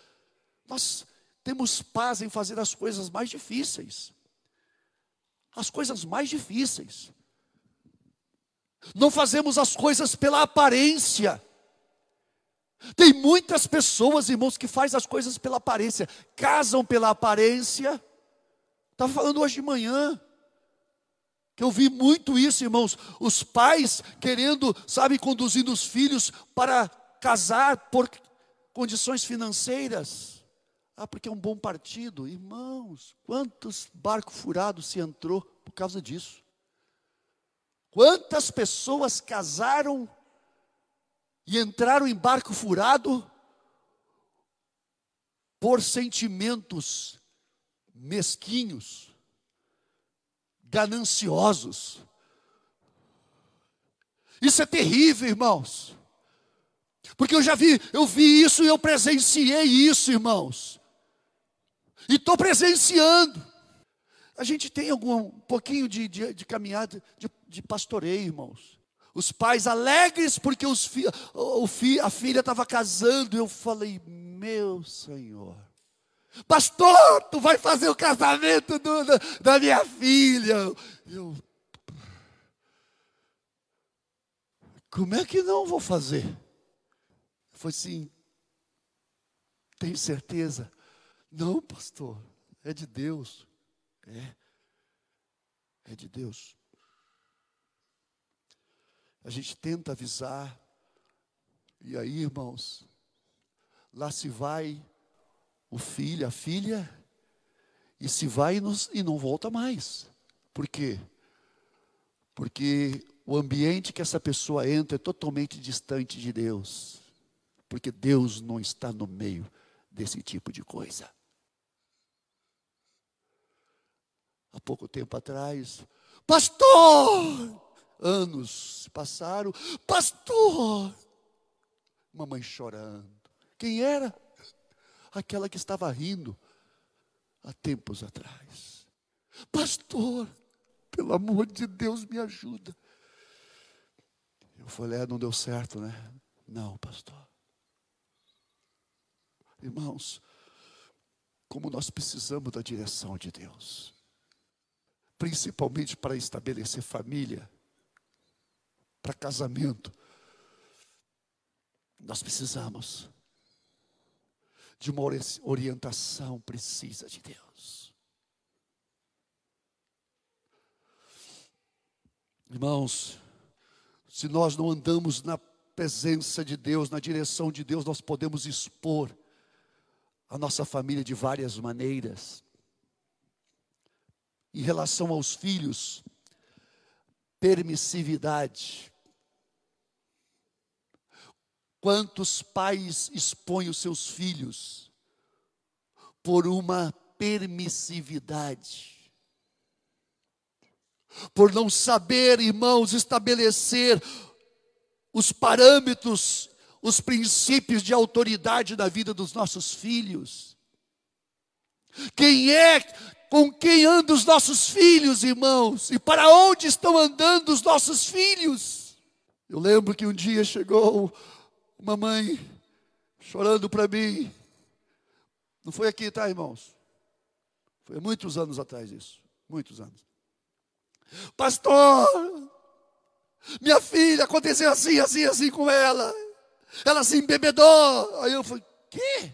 nós temos paz em fazer as coisas mais difíceis. As coisas mais difíceis. Não fazemos as coisas pela aparência. Tem muitas pessoas, irmãos, que fazem as coisas pela aparência, casam pela aparência. Estava falando hoje de manhã, que eu vi muito isso, irmãos. Os pais querendo, sabe, conduzindo os filhos para casar por condições financeiras. Ah, porque é um bom partido. Irmãos, quantos barcos furados se entrou por causa disso? Quantas pessoas casaram e entraram em barco furado por sentimentos mesquinhos, gananciosos. Isso é terrível, irmãos. Porque eu já vi, eu vi isso e eu presenciei isso, irmãos. E estou presenciando. A gente tem algum um pouquinho de, de, de caminhada de, de pastoreio, irmãos. Os pais alegres porque os fi, o fi, a filha estava casando. Eu falei, meu Senhor, pastor, tu vai fazer o casamento do, da, da minha filha. Eu, como é que não vou fazer? Foi assim, tem certeza? Não, pastor, é de Deus. É, é de Deus. A gente tenta avisar, e aí, irmãos, lá se vai o filho, a filha, e se vai e não, e não volta mais. Por quê? Porque o ambiente que essa pessoa entra é totalmente distante de Deus. Porque Deus não está no meio desse tipo de coisa. Há pouco tempo atrás, pastor, Anos passaram, pastor, mamãe chorando. Quem era? Aquela que estava rindo há tempos atrás. Pastor, pelo amor de Deus, me ajuda. Eu falei, é, não deu certo, né? Não, pastor. Irmãos, como nós precisamos da direção de Deus, principalmente para estabelecer família para casamento. Nós precisamos de uma orientação precisa de Deus. Irmãos, se nós não andamos na presença de Deus, na direção de Deus, nós podemos expor a nossa família de várias maneiras. Em relação aos filhos, permissividade. Quantos pais expõem os seus filhos por uma permissividade? Por não saber, irmãos, estabelecer os parâmetros, os princípios de autoridade na vida dos nossos filhos. Quem é com quem andam os nossos filhos, irmãos, e para onde estão andando os nossos filhos. Eu lembro que um dia chegou uma mãe chorando para mim. Não foi aqui, tá, irmãos? Foi muitos anos atrás isso, muitos anos. Pastor, minha filha aconteceu assim, assim, assim com ela. Ela se embebedou. Aí eu falei: "Quê?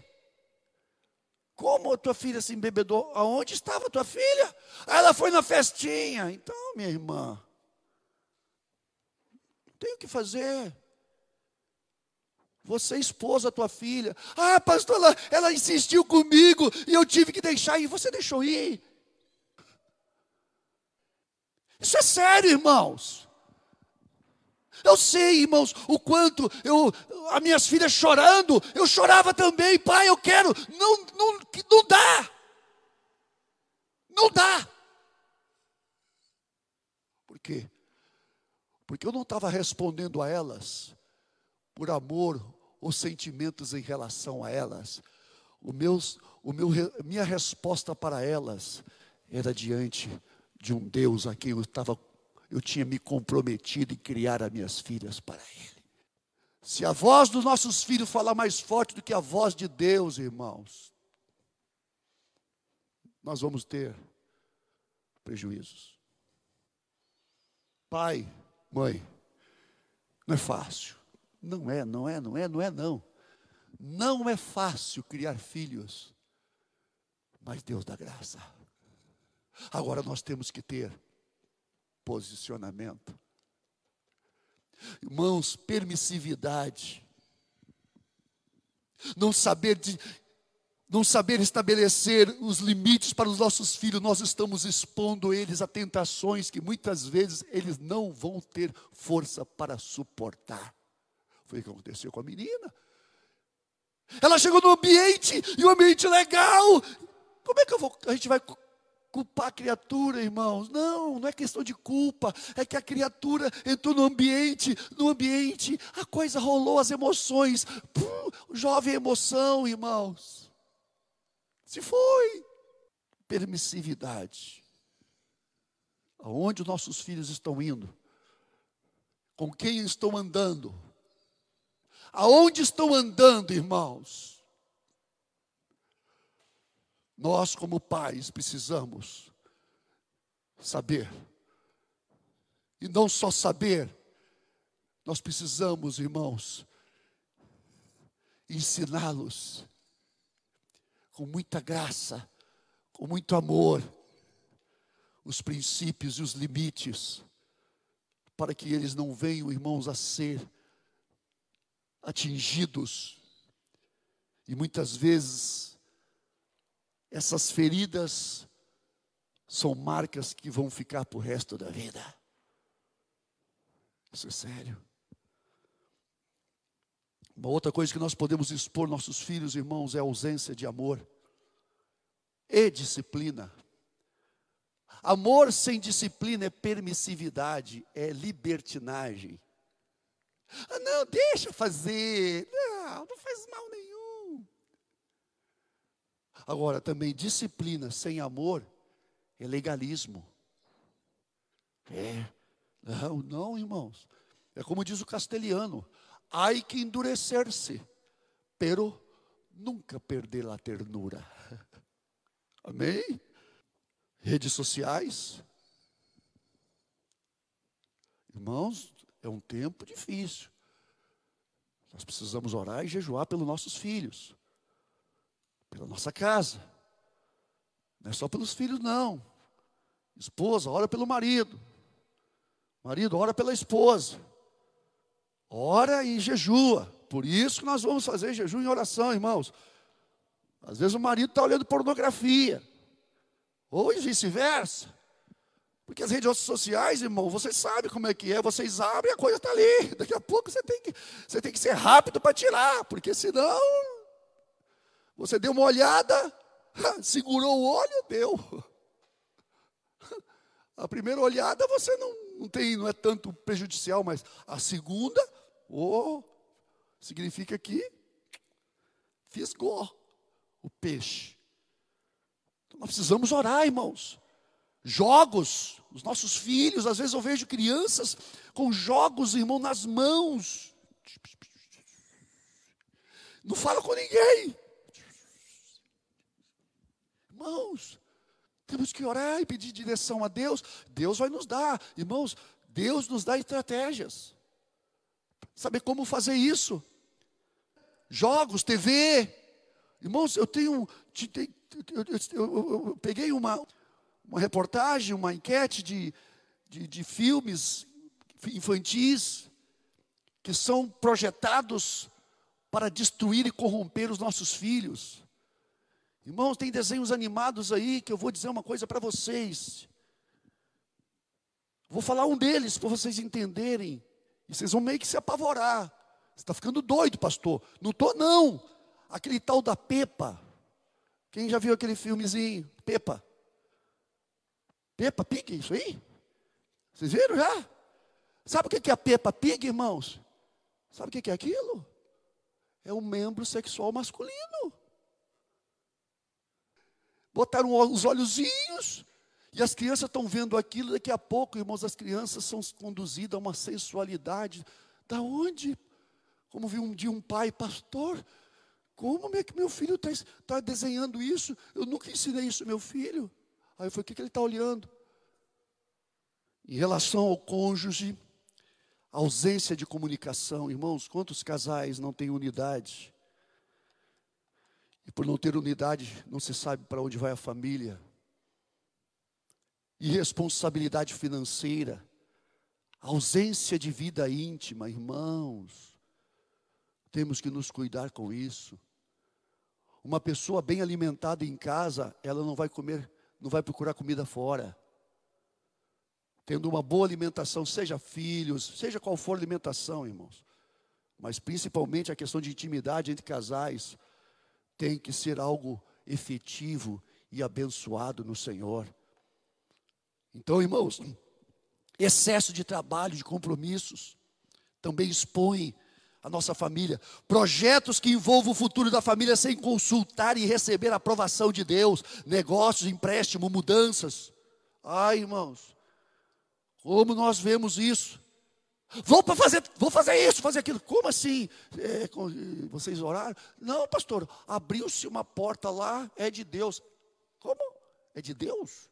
como a tua filha se embebedou? Aonde estava a tua filha? Ela foi na festinha. Então, minha irmã, não tem o que fazer. Você expôs a tua filha. Ah, pastor, ela, ela insistiu comigo e eu tive que deixar ir. Você deixou ir. Isso é sério, irmãos. Eu sei, irmãos, o quanto eu, as minhas filhas chorando, eu chorava também, pai, eu quero, não, não, não dá, não dá. Por quê? Porque eu não estava respondendo a elas por amor ou sentimentos em relação a elas. O meus, o meu, minha resposta para elas era diante de um Deus a quem eu estava eu tinha me comprometido em criar as minhas filhas para Ele. Se a voz dos nossos filhos falar mais forte do que a voz de Deus, irmãos, nós vamos ter prejuízos. Pai, mãe, não é fácil. Não é, não é, não é, não é, não. Não é fácil criar filhos, mas Deus dá graça. Agora nós temos que ter posicionamento. Irmãos, permissividade. Não saber de, não saber estabelecer os limites para os nossos filhos, nós estamos expondo eles a tentações que muitas vezes eles não vão ter força para suportar. Foi o que aconteceu com a menina. Ela chegou no ambiente, e um ambiente legal. Como é que vou, a gente vai culpar a criatura, irmãos. Não, não é questão de culpa, é que a criatura entrou no ambiente, no ambiente, a coisa rolou, as emoções, pum, jovem emoção, irmãos. Se foi. Permissividade. Aonde os nossos filhos estão indo? Com quem estão andando? Aonde estão andando, irmãos? Nós, como pais, precisamos saber. E não só saber, nós precisamos, irmãos, ensiná-los com muita graça, com muito amor, os princípios e os limites, para que eles não venham, irmãos, a ser atingidos e muitas vezes essas feridas são marcas que vão ficar para o resto da vida. Isso é sério. Uma outra coisa que nós podemos expor nossos filhos, irmãos, é a ausência de amor e disciplina. Amor sem disciplina é permissividade, é libertinagem. Ah, não, deixa fazer. Não, não faz mal nenhum. Agora, também disciplina sem amor é legalismo. É. Não, não, irmãos. É como diz o castelhano: há que endurecer-se, pero nunca perder a ternura. Amém? Redes sociais. Irmãos, é um tempo difícil. Nós precisamos orar e jejuar pelos nossos filhos pela nossa casa. Não é só pelos filhos, não. Esposa, ora pelo marido. Marido, ora pela esposa. Ora e jejua. Por isso que nós vamos fazer jejum e oração, irmãos. Às vezes o marido está olhando pornografia. Ou vice-versa. Porque as redes sociais, irmão, você sabe como é que é, vocês abrem a coisa está ali. Daqui a pouco você tem que, você tem que ser rápido para tirar, porque senão você deu uma olhada, segurou o olho, deu. A primeira olhada você não, não tem, não é tanto prejudicial, mas a segunda, oh, significa que fisgou o peixe. Então nós precisamos orar, irmãos. Jogos, os nossos filhos, às vezes eu vejo crianças com jogos, irmão, nas mãos. Não fala com ninguém. Irmãos, temos que orar e pedir direção a Deus. Deus vai nos dar. Irmãos, Deus nos dá estratégias. Saber como fazer isso. Jogos, TV. Irmãos, eu tenho. Eu, eu, eu, eu peguei uma, uma reportagem, uma enquete de, de, de filmes infantis que são projetados para destruir e corromper os nossos filhos. Irmãos, tem desenhos animados aí que eu vou dizer uma coisa para vocês. Vou falar um deles para vocês entenderem. E vocês vão meio que se apavorar. Você está ficando doido, pastor. Não estou, não. Aquele tal da Pepa. Quem já viu aquele filmezinho? Pepa. Pepa Pig, isso aí? Vocês viram já? Sabe o que é a Pepa Pig, irmãos? Sabe o que é aquilo? É um membro sexual masculino. Botaram os olhozinhos, e as crianças estão vendo aquilo, daqui a pouco, irmãos, as crianças são conduzidas a uma sensualidade. Da onde? Como vi um dia um pai, pastor, como é que meu filho está tá desenhando isso? Eu nunca ensinei isso meu filho. Aí eu falei, o que, que ele está olhando? Em relação ao cônjuge, ausência de comunicação. Irmãos, quantos casais não têm unidade? E por não ter unidade, não se sabe para onde vai a família. Irresponsabilidade financeira, ausência de vida íntima, irmãos. Temos que nos cuidar com isso. Uma pessoa bem alimentada em casa, ela não vai comer não vai procurar comida fora. Tendo uma boa alimentação, seja filhos, seja qual for a alimentação, irmãos. Mas principalmente a questão de intimidade entre casais tem que ser algo efetivo e abençoado no Senhor. Então, irmãos, excesso de trabalho, de compromissos, também expõe a nossa família. Projetos que envolvam o futuro da família sem consultar e receber a aprovação de Deus. Negócios, empréstimo, mudanças. Ai, irmãos, como nós vemos isso. Vou para fazer, vou fazer isso, fazer aquilo. Como assim? É, vocês oraram? Não, pastor, abriu-se uma porta lá, é de Deus. Como? É de Deus?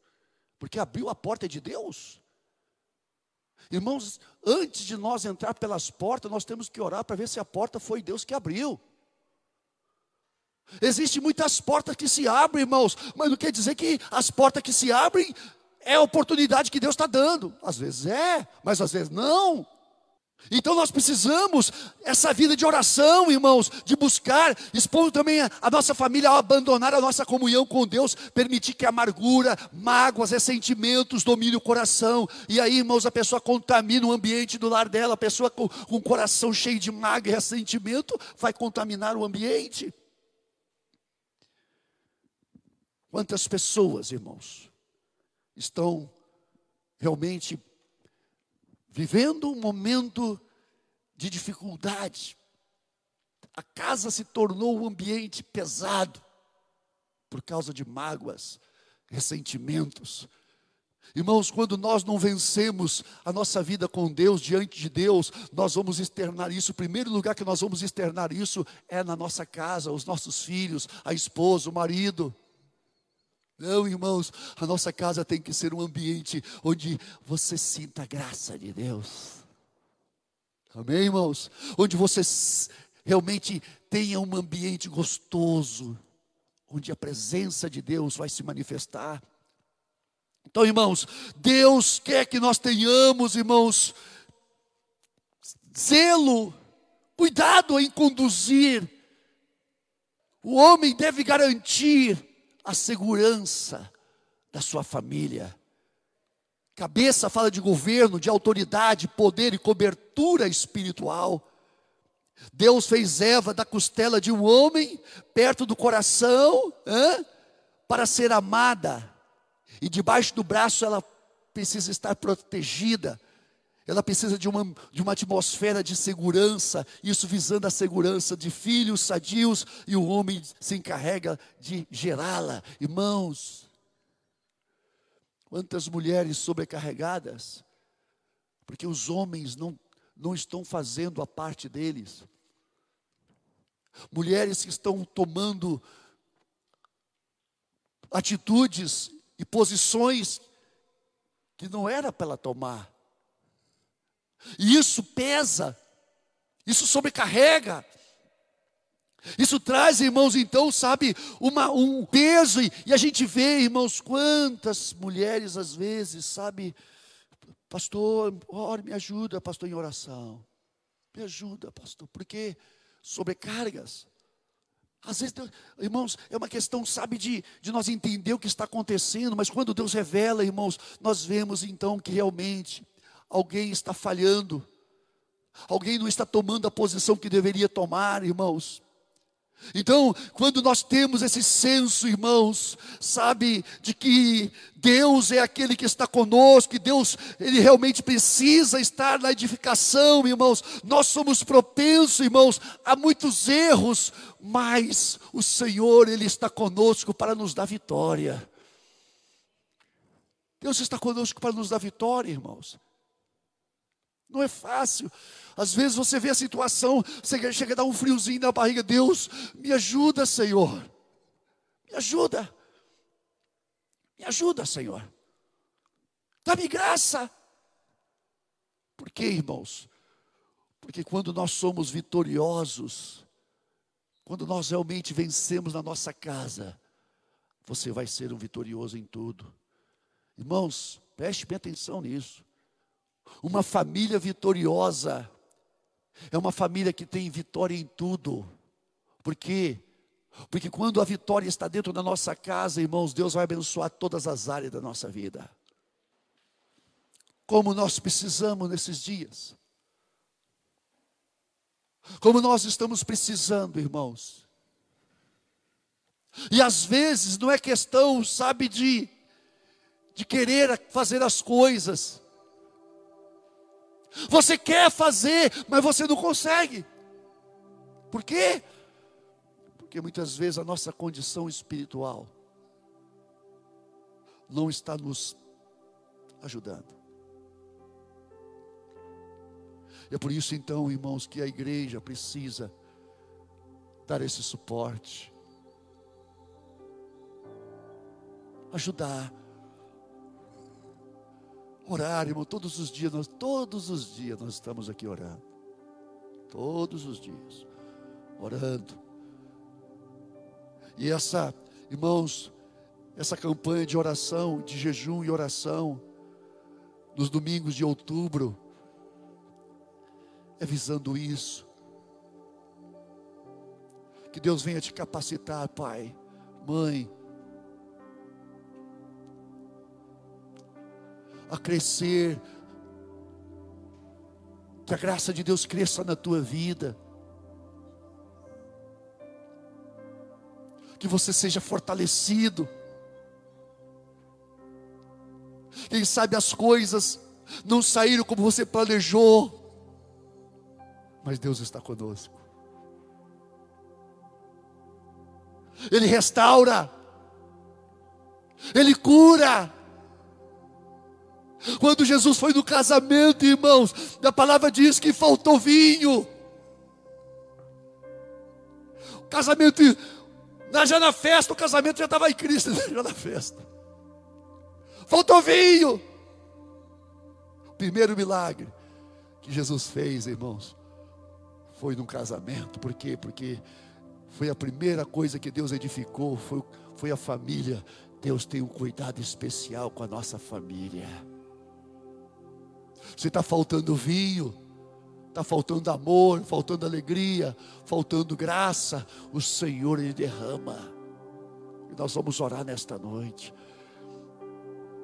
Porque abriu a porta é de Deus? Irmãos, antes de nós entrar pelas portas, nós temos que orar para ver se a porta foi Deus que abriu. Existem muitas portas que se abrem, irmãos, mas não quer dizer que as portas que se abrem é a oportunidade que Deus está dando. Às vezes é, mas às vezes não. Então nós precisamos essa vida de oração, irmãos, de buscar, expondo também a, a, nossa família a abandonar a nossa comunhão com Deus, permitir que amargura, mágoas, ressentimentos domine o coração. E aí, irmãos, a pessoa contamina o ambiente do lar dela, a pessoa com, com o coração cheio de mágoa e ressentimento vai contaminar o ambiente. Quantas pessoas, irmãos, estão realmente vivendo um momento de dificuldade. A casa se tornou um ambiente pesado por causa de mágoas, ressentimentos. Irmãos, quando nós não vencemos a nossa vida com Deus, diante de Deus, nós vamos externar isso. O primeiro lugar que nós vamos externar isso é na nossa casa, os nossos filhos, a esposa, o marido. Não, irmãos, a nossa casa tem que ser um ambiente onde você sinta a graça de Deus. Amém, irmãos? Onde você realmente tenha um ambiente gostoso, onde a presença de Deus vai se manifestar. Então, irmãos, Deus quer que nós tenhamos, irmãos, zelo, cuidado em conduzir. O homem deve garantir a segurança da sua família. Cabeça fala de governo, de autoridade, poder e cobertura espiritual. Deus fez Eva da costela de um homem, perto do coração, hein, para ser amada. E debaixo do braço ela precisa estar protegida. Ela precisa de uma, de uma atmosfera de segurança, isso visando a segurança de filhos sadios, e o homem se encarrega de gerá-la. Irmãos, quantas mulheres sobrecarregadas, porque os homens não, não estão fazendo a parte deles. Mulheres que estão tomando atitudes e posições que não era para ela tomar. E isso pesa, isso sobrecarrega. Isso traz, irmãos, então, sabe, uma, um peso, e, e a gente vê, irmãos, quantas mulheres às vezes, sabe, pastor, ore, me ajuda, pastor, em oração. Me ajuda, pastor, porque sobrecargas. Às vezes, irmãos, é uma questão, sabe, de, de nós entender o que está acontecendo, mas quando Deus revela, irmãos, nós vemos então que realmente alguém está falhando, alguém não está tomando a posição que deveria tomar, irmãos. Então, quando nós temos esse senso, irmãos, sabe, de que Deus é aquele que está conosco, que Deus, Ele realmente precisa estar na edificação, irmãos. Nós somos propensos, irmãos, a muitos erros, mas o Senhor, Ele está conosco para nos dar vitória. Deus está conosco para nos dar vitória, irmãos. Não é fácil. Às vezes você vê a situação, você chega a dar um friozinho na barriga. Deus, me ajuda, Senhor. Me ajuda. Me ajuda, Senhor. Dá-me graça. Por quê, irmãos? Porque quando nós somos vitoriosos, quando nós realmente vencemos na nossa casa, você vai ser um vitorioso em tudo. Irmãos, preste bem atenção nisso. Uma família vitoriosa é uma família que tem vitória em tudo. Por quê? Porque quando a vitória está dentro da nossa casa, irmãos, Deus vai abençoar todas as áreas da nossa vida. Como nós precisamos nesses dias. Como nós estamos precisando, irmãos. E às vezes não é questão, sabe, de, de querer fazer as coisas. Você quer fazer, mas você não consegue. Por quê? Porque muitas vezes a nossa condição espiritual não está nos ajudando. É por isso então, irmãos, que a igreja precisa dar esse suporte, ajudar Orar, irmão, todos os dias, nós, todos os dias nós estamos aqui orando. Todos os dias, orando. E essa, irmãos, essa campanha de oração, de jejum e oração, nos domingos de outubro, é visando isso. Que Deus venha te capacitar, pai, mãe, a crescer. Que a graça de Deus cresça na tua vida. Que você seja fortalecido. Quem sabe as coisas não saíram como você planejou, mas Deus está conosco. Ele restaura, Ele cura. Quando Jesus foi no casamento, irmãos, a palavra diz que faltou vinho. O casamento, já na festa, o casamento já estava em Cristo, já na festa. Faltou vinho. O primeiro milagre que Jesus fez, irmãos, foi num casamento. Por quê? Porque foi a primeira coisa que Deus edificou, foi, foi a família. Deus tem um cuidado especial com a nossa família. Se está faltando vinho, está faltando amor, faltando alegria, faltando graça, o Senhor Ele derrama. E nós vamos orar nesta noite.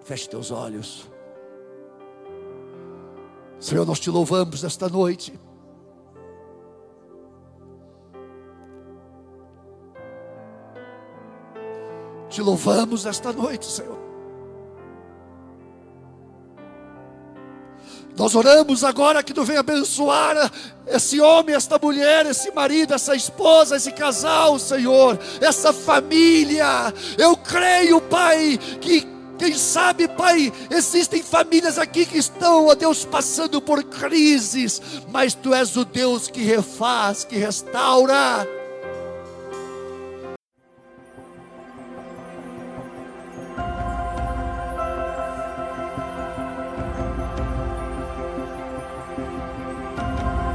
Feche teus olhos. Senhor, nós te louvamos nesta noite. Te louvamos nesta noite, Senhor. Nós oramos agora que tu venha abençoar esse homem, esta mulher, esse marido, essa esposa, esse casal, Senhor, essa família. Eu creio, Pai, que quem sabe, Pai, existem famílias aqui que estão, ó Deus, passando por crises, mas Tu és o Deus que refaz, que restaura.